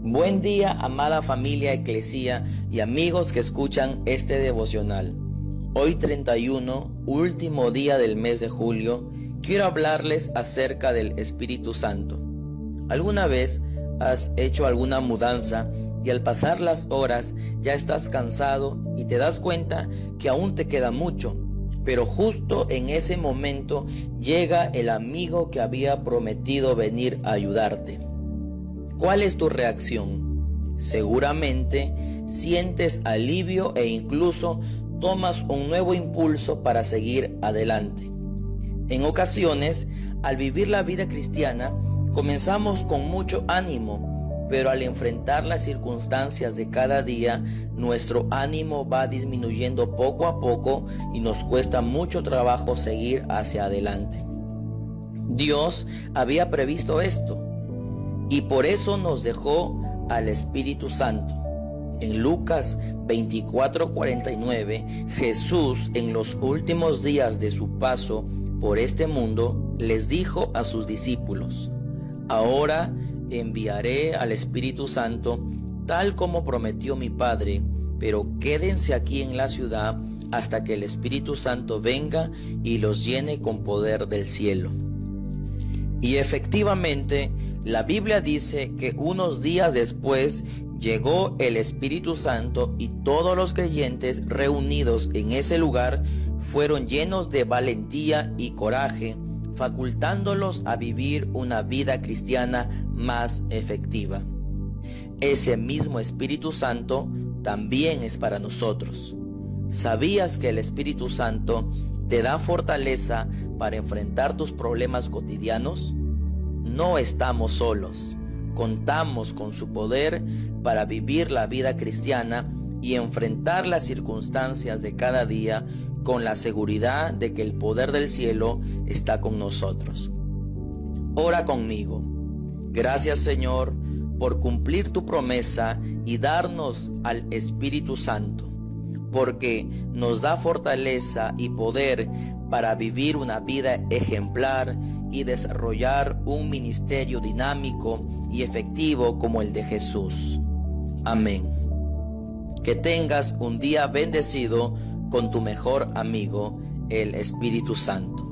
Buen día, amada familia eclesia y amigos que escuchan este devocional. Hoy 31, último día del mes de julio, quiero hablarles acerca del Espíritu Santo. ¿Alguna vez has hecho alguna mudanza y al pasar las horas ya estás cansado y te das cuenta que aún te queda mucho? Pero justo en ese momento llega el amigo que había prometido venir a ayudarte. ¿Cuál es tu reacción? Seguramente sientes alivio e incluso tomas un nuevo impulso para seguir adelante. En ocasiones, al vivir la vida cristiana, comenzamos con mucho ánimo, pero al enfrentar las circunstancias de cada día, nuestro ánimo va disminuyendo poco a poco y nos cuesta mucho trabajo seguir hacia adelante. Dios había previsto esto y por eso nos dejó al Espíritu Santo. En Lucas 24:49, Jesús en los últimos días de su paso por este mundo les dijo a sus discípulos, ahora enviaré al Espíritu Santo tal como prometió mi Padre, pero quédense aquí en la ciudad hasta que el Espíritu Santo venga y los llene con poder del cielo. Y efectivamente, la Biblia dice que unos días después llegó el Espíritu Santo y todos los creyentes reunidos en ese lugar fueron llenos de valentía y coraje, facultándolos a vivir una vida cristiana más efectiva. Ese mismo Espíritu Santo también es para nosotros. ¿Sabías que el Espíritu Santo te da fortaleza para enfrentar tus problemas cotidianos? No estamos solos. Contamos con su poder para vivir la vida cristiana y enfrentar las circunstancias de cada día con la seguridad de que el poder del cielo está con nosotros. Ora conmigo. Gracias Señor por cumplir tu promesa y darnos al Espíritu Santo porque nos da fortaleza y poder para vivir una vida ejemplar y desarrollar un ministerio dinámico y efectivo como el de Jesús. Amén. Que tengas un día bendecido con tu mejor amigo, el Espíritu Santo.